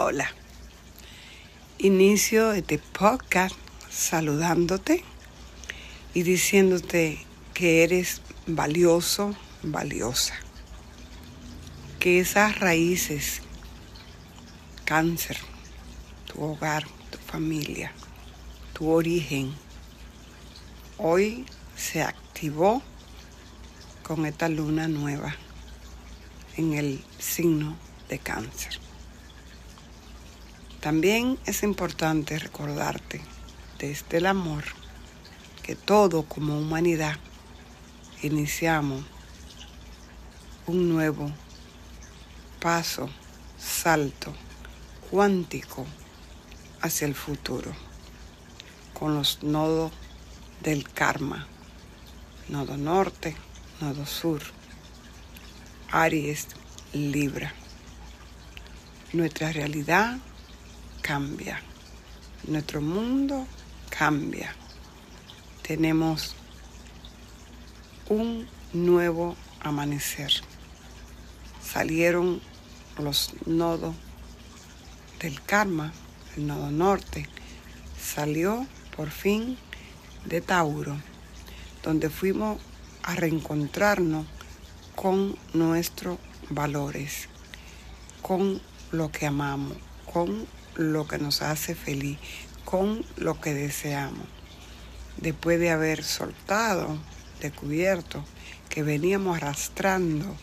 Hola. Inicio este podcast saludándote y diciéndote que eres valioso, valiosa. Que esas raíces, cáncer, tu hogar, tu familia, tu origen, hoy se activó con esta luna nueva en el signo de cáncer. También es importante recordarte desde el amor que todo como humanidad iniciamos un nuevo paso, salto cuántico hacia el futuro con los nodos del karma, nodo norte, nodo sur, Aries, Libra. Nuestra realidad cambia. Nuestro mundo cambia. Tenemos un nuevo amanecer. Salieron los nodos del karma, el nodo norte, salió por fin de Tauro, donde fuimos a reencontrarnos con nuestros valores, con lo que amamos, con lo que nos hace feliz, con lo que deseamos. Después de haber soltado, descubierto que veníamos arrastrando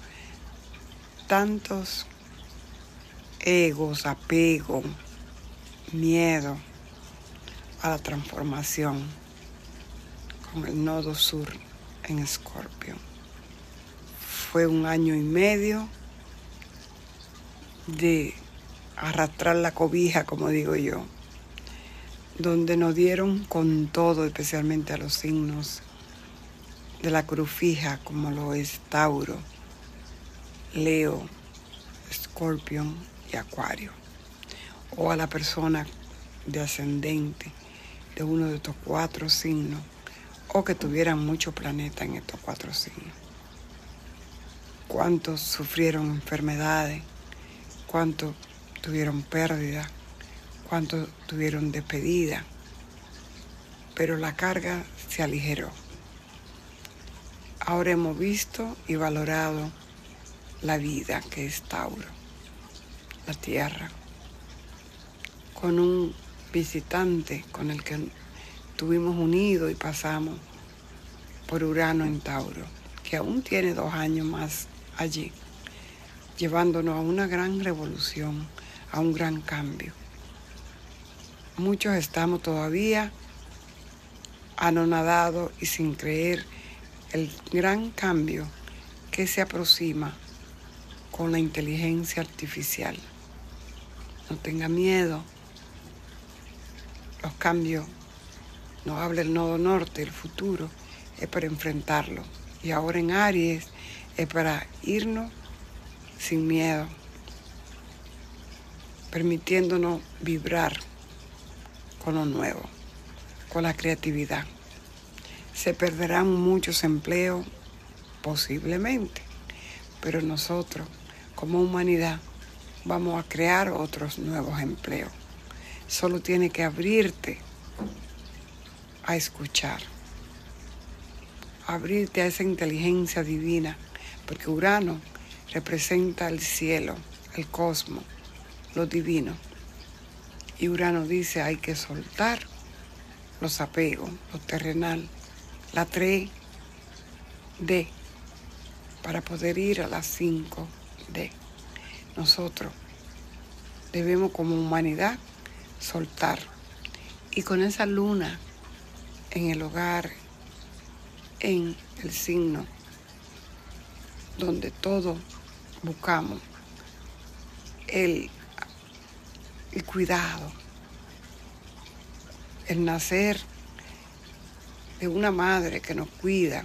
tantos egos, apego, miedo a la transformación con el nodo sur en Escorpio. Fue un año y medio de arrastrar la cobija, como digo yo, donde nos dieron con todo, especialmente a los signos de la cruz fija, como lo es Tauro, Leo, Escorpión y Acuario, o a la persona de ascendente de uno de estos cuatro signos, o que tuvieran muchos planetas en estos cuatro signos. ¿Cuántos sufrieron enfermedades? ¿Cuántos tuvieron pérdida, cuántos tuvieron despedida, pero la carga se aligeró. Ahora hemos visto y valorado la vida que es Tauro, la tierra, con un visitante con el que estuvimos unidos y pasamos por Urano en Tauro, que aún tiene dos años más allí, llevándonos a una gran revolución a un gran cambio. Muchos estamos todavía anonadados y sin creer el gran cambio que se aproxima con la inteligencia artificial. No tenga miedo. Los cambios, no habla el nodo norte, el futuro es para enfrentarlo. Y ahora en Aries es para irnos sin miedo permitiéndonos vibrar con lo nuevo, con la creatividad. Se perderán muchos empleos, posiblemente, pero nosotros, como humanidad, vamos a crear otros nuevos empleos. Solo tiene que abrirte a escuchar, abrirte a esa inteligencia divina, porque Urano representa el cielo, el cosmos, lo divino. Y Urano dice hay que soltar los apegos, lo terrenal, la 3D, para poder ir a la 5D. Nosotros debemos como humanidad soltar. Y con esa luna en el hogar, en el signo, donde todo buscamos el el cuidado, el nacer de una madre que nos cuida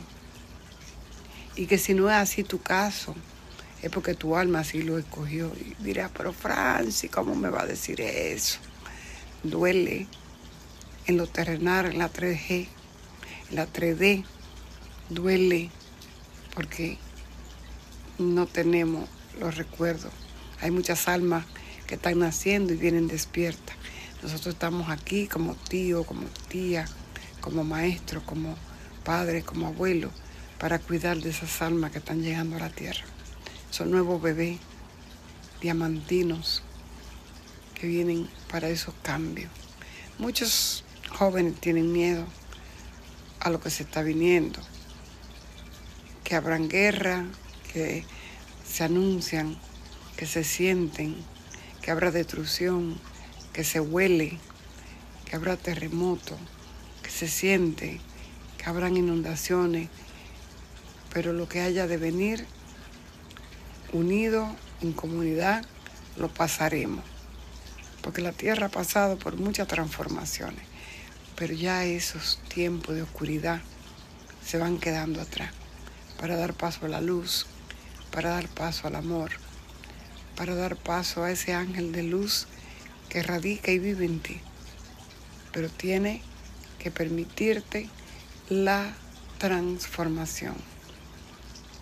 y que si no es así tu caso, es porque tu alma así lo escogió. Y dirás, pero Francis, ¿cómo me va a decir eso? Duele en lo terrenal, en la 3G, en la 3D, duele porque no tenemos los recuerdos. Hay muchas almas que están naciendo y vienen despiertas. Nosotros estamos aquí como tío, como tía, como maestro, como padre, como abuelo, para cuidar de esas almas que están llegando a la tierra. Son nuevos bebés, diamantinos, que vienen para esos cambios. Muchos jóvenes tienen miedo a lo que se está viniendo, que habrán guerra, que se anuncian, que se sienten, que habrá destrucción, que se huele, que habrá terremoto, que se siente, que habrán inundaciones, pero lo que haya de venir, unido en comunidad, lo pasaremos. Porque la tierra ha pasado por muchas transformaciones, pero ya esos tiempos de oscuridad se van quedando atrás para dar paso a la luz, para dar paso al amor, para dar paso a ese ángel de luz que radica y vive en ti. Pero tiene que permitirte la transformación,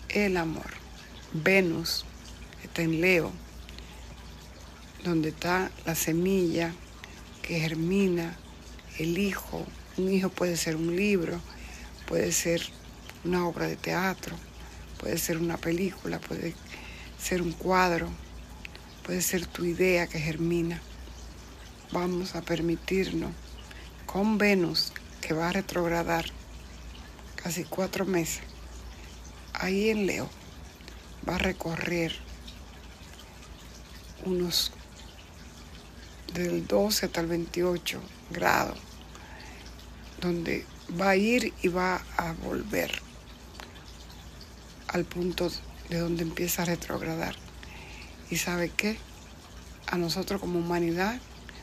el amor. Venus está en Leo, donde está la semilla que germina el hijo. Un hijo puede ser un libro, puede ser una obra de teatro, puede ser una película, puede ser un cuadro, puede ser tu idea que germina. Vamos a permitirnos con Venus, que va a retrogradar casi cuatro meses, ahí en Leo, va a recorrer unos del 12 hasta el 28 grados, donde va a ir y va a volver al punto de donde empieza a retrogradar. ¿Y sabe qué? A nosotros como humanidad,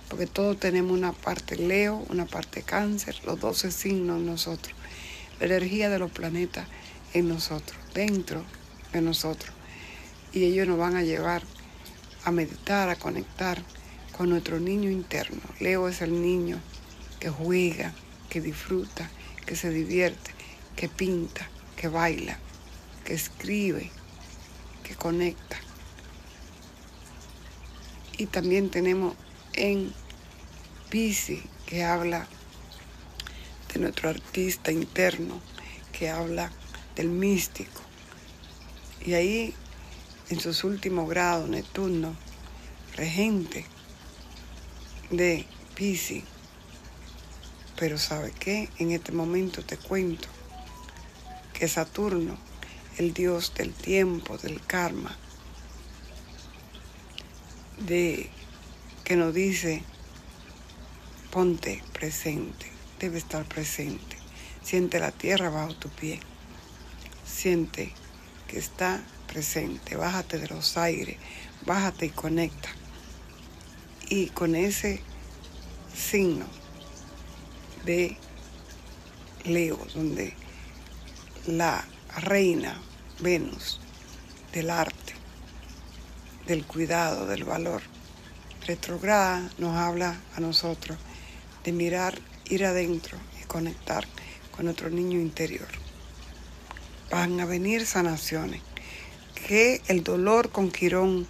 porque todos tenemos una parte Leo, una parte Cáncer, los 12 signos en nosotros, la energía de los planetas en nosotros, dentro de nosotros. Y ellos nos van a llevar a meditar, a conectar con nuestro niño interno. Leo es el niño que juega, que disfruta, que se divierte, que pinta, que baila, que escribe, que conecta. Y también tenemos en Pisi, que habla de nuestro artista interno, que habla del místico. Y ahí, en sus últimos grados, Neptuno, regente de Pisi. Pero ¿sabe qué? En este momento te cuento que Saturno el Dios del tiempo, del karma, de que nos dice, ponte presente, debe estar presente, siente la tierra bajo tu pie, siente que está presente, bájate de los aires, bájate y conecta. Y con ese signo de Leo, donde la reina Venus del arte, del cuidado, del valor. Retrograda nos habla a nosotros de mirar, ir adentro y conectar con nuestro niño interior. Van a venir sanaciones. Que el dolor con Quirón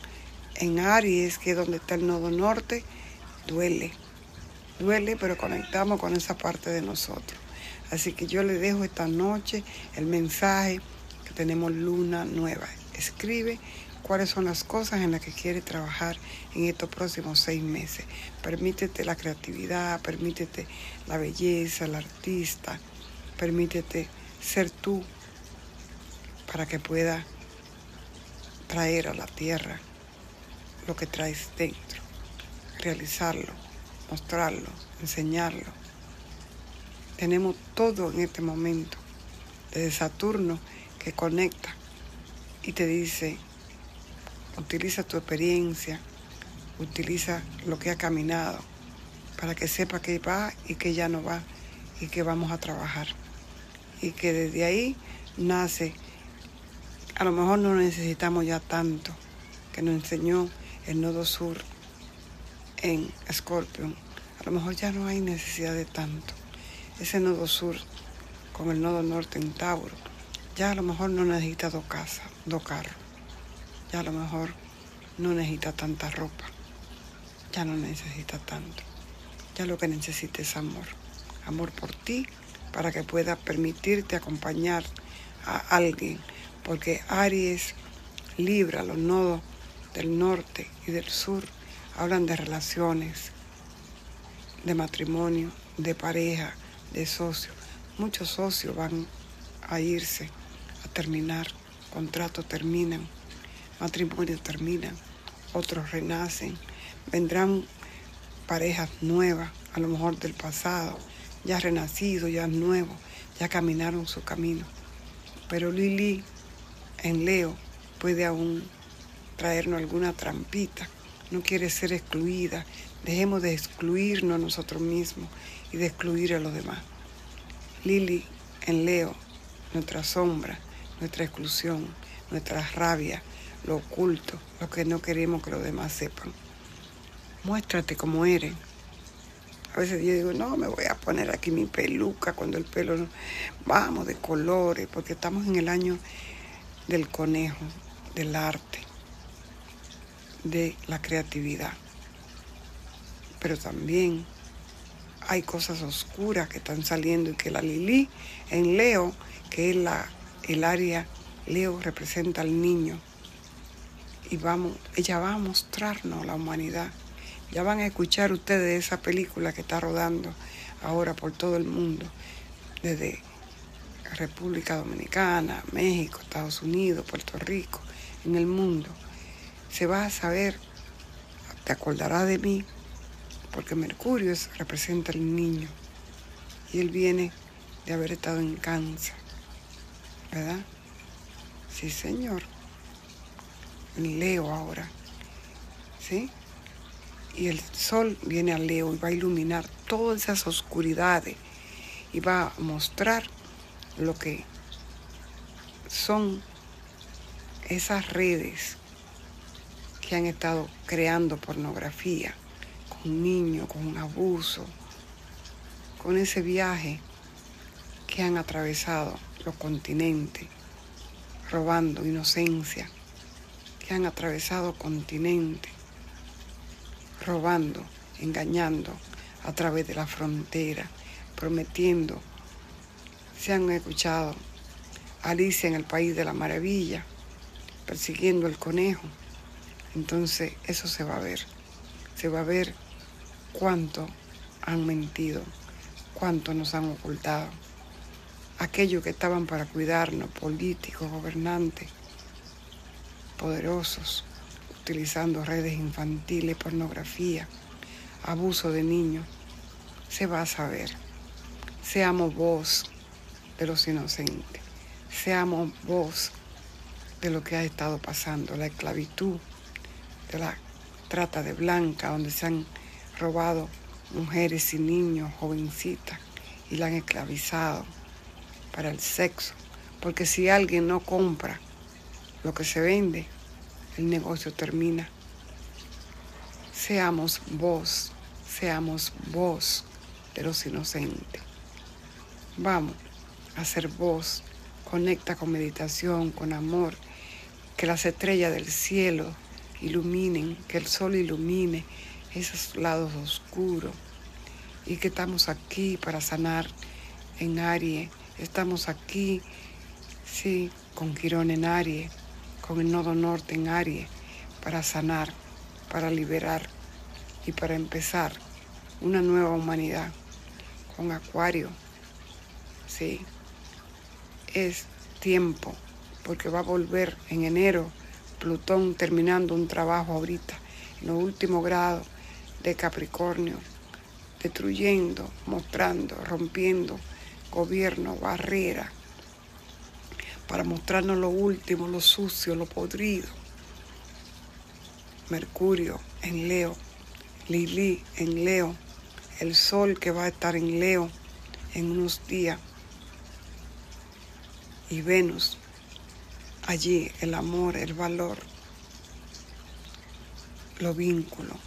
en Aries, que es donde está el nodo norte, duele. Duele, pero conectamos con esa parte de nosotros. Así que yo le dejo esta noche el mensaje que tenemos luna nueva. Escribe cuáles son las cosas en las que quiere trabajar en estos próximos seis meses. Permítete la creatividad, permítete la belleza, el artista, permítete ser tú para que pueda traer a la tierra lo que traes dentro, realizarlo, mostrarlo, enseñarlo tenemos todo en este momento, desde Saturno que conecta y te dice, utiliza tu experiencia, utiliza lo que ha caminado para que sepa que va y que ya no va y que vamos a trabajar. Y que desde ahí nace, a lo mejor no necesitamos ya tanto, que nos enseñó el nodo sur en Scorpion. A lo mejor ya no hay necesidad de tanto ese nodo sur con el nodo norte en Tauro, ya a lo mejor no necesita dos casas, dos carros. Ya a lo mejor no necesita tanta ropa. ya no necesita tanto. Ya lo que necesita es amor. Amor por ti para que pueda permitirte acompañar a alguien. Porque Aries, Libra, los nodos del norte y del sur hablan de relaciones, de matrimonio, de pareja, de socio. Muchos socios van a irse, a terminar, contratos terminan, matrimonios terminan, otros renacen, vendrán parejas nuevas, a lo mejor del pasado, ya renacidos, ya nuevos, ya caminaron su camino. Pero Lili en Leo puede aún traernos alguna trampita, no quiere ser excluida, dejemos de excluirnos a nosotros mismos y de excluir a los demás. Lili en Leo, nuestra sombra, nuestra exclusión, nuestra rabia, lo oculto, lo que no queremos que los demás sepan. Muéstrate como eres. A veces yo digo, no, me voy a poner aquí mi peluca cuando el pelo no... Vamos de colores, porque estamos en el año del conejo, del arte, de la creatividad. Pero también hay cosas oscuras que están saliendo y que la Lili en Leo, que es la, el área, Leo representa al niño. Y vamos, ella va a mostrarnos la humanidad. Ya van a escuchar ustedes esa película que está rodando ahora por todo el mundo, desde República Dominicana, México, Estados Unidos, Puerto Rico, en el mundo. Se va a saber, te acordarás de mí, porque Mercurio representa al niño y él viene de haber estado en cáncer, ¿verdad? Sí, señor. En Leo ahora, ¿sí? Y el sol viene a Leo y va a iluminar todas esas oscuridades y va a mostrar lo que son esas redes que han estado creando pornografía un niño, con un abuso, con ese viaje que han atravesado los continentes, robando inocencia, que han atravesado continentes, robando, engañando a través de la frontera, prometiendo. Se han escuchado Alicia en el País de la Maravilla, persiguiendo el conejo. Entonces eso se va a ver. Se va a ver cuánto han mentido, cuánto nos han ocultado. Aquellos que estaban para cuidarnos, políticos, gobernantes, poderosos, utilizando redes infantiles, pornografía, abuso de niños, se va a saber. Seamos voz de los inocentes, seamos voz de lo que ha estado pasando, la esclavitud, de la trata de blanca, donde se han robado mujeres y niños, jovencitas, y la han esclavizado para el sexo. Porque si alguien no compra lo que se vende, el negocio termina. Seamos voz, seamos voz de los inocentes. Vamos a ser voz, conecta con meditación, con amor, que las estrellas del cielo iluminen, que el sol ilumine esos lados oscuros. Y que estamos aquí para sanar en Aries, estamos aquí, sí, con Quirón en Aries, con el nodo norte en Aries, para sanar, para liberar y para empezar una nueva humanidad con Acuario, sí, es tiempo, porque va a volver en enero Plutón terminando un trabajo ahorita, en los últimos grados de Capricornio, destruyendo, mostrando, rompiendo gobierno, barrera, para mostrarnos lo último, lo sucio, lo podrido. Mercurio en Leo, Lili en Leo, el Sol que va a estar en Leo en unos días y Venus allí, el amor, el valor, los vínculos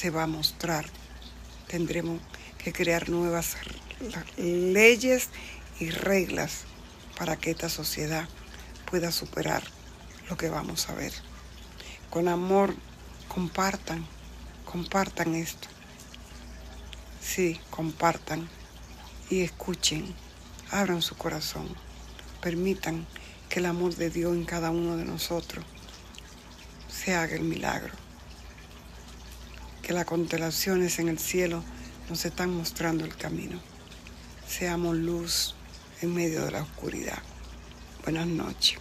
se va a mostrar. Tendremos que crear nuevas leyes y reglas para que esta sociedad pueda superar lo que vamos a ver. Con amor compartan, compartan esto. Sí, compartan y escuchen, abran su corazón, permitan que el amor de Dios en cada uno de nosotros se haga el milagro. Que las constelaciones en el cielo nos están mostrando el camino. Seamos luz en medio de la oscuridad. Buenas noches.